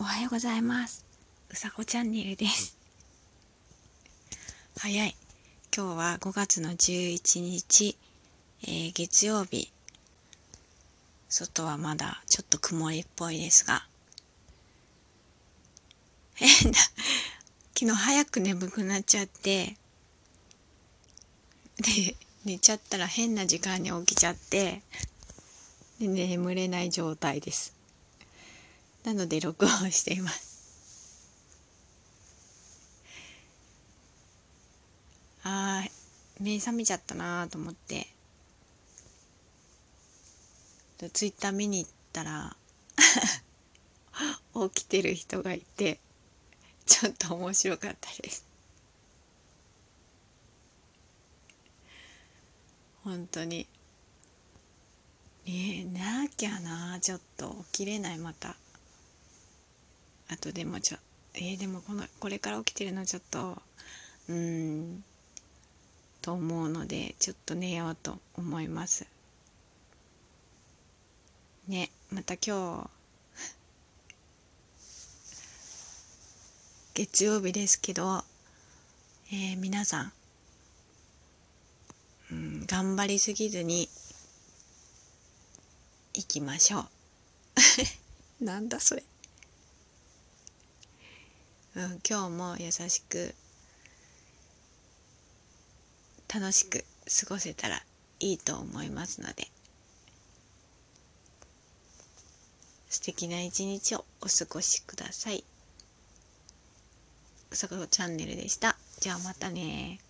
おはようございます。うさこチャンネルです。早い。今日は5月の11日、えー、月曜日。外はまだちょっと曇りっぽいですが。変だ昨日早く眠くなっちゃって。で寝ちゃったら変な時間に起きちゃって。で眠れない状態です。なので録音しています。あー目覚めちゃったなと思って。ツイッター見に行ったら 起きてる人がいてちょっと面白かったです。本当に。えー、なきゃなちょっと。起きれないまた。あとでもちょえー、でもこのこれから起きてるのちょっとうんと思うのでちょっと寝ようと思います。ねまた今日月曜日ですけど、えー、皆さん、うん、頑張りすぎずに行きましょう。なんだそれ。うん、今日も優しく楽しく過ごせたらいいと思いますので素敵な一日をお過ごしください。うさこチャンネルでした。じゃあまたね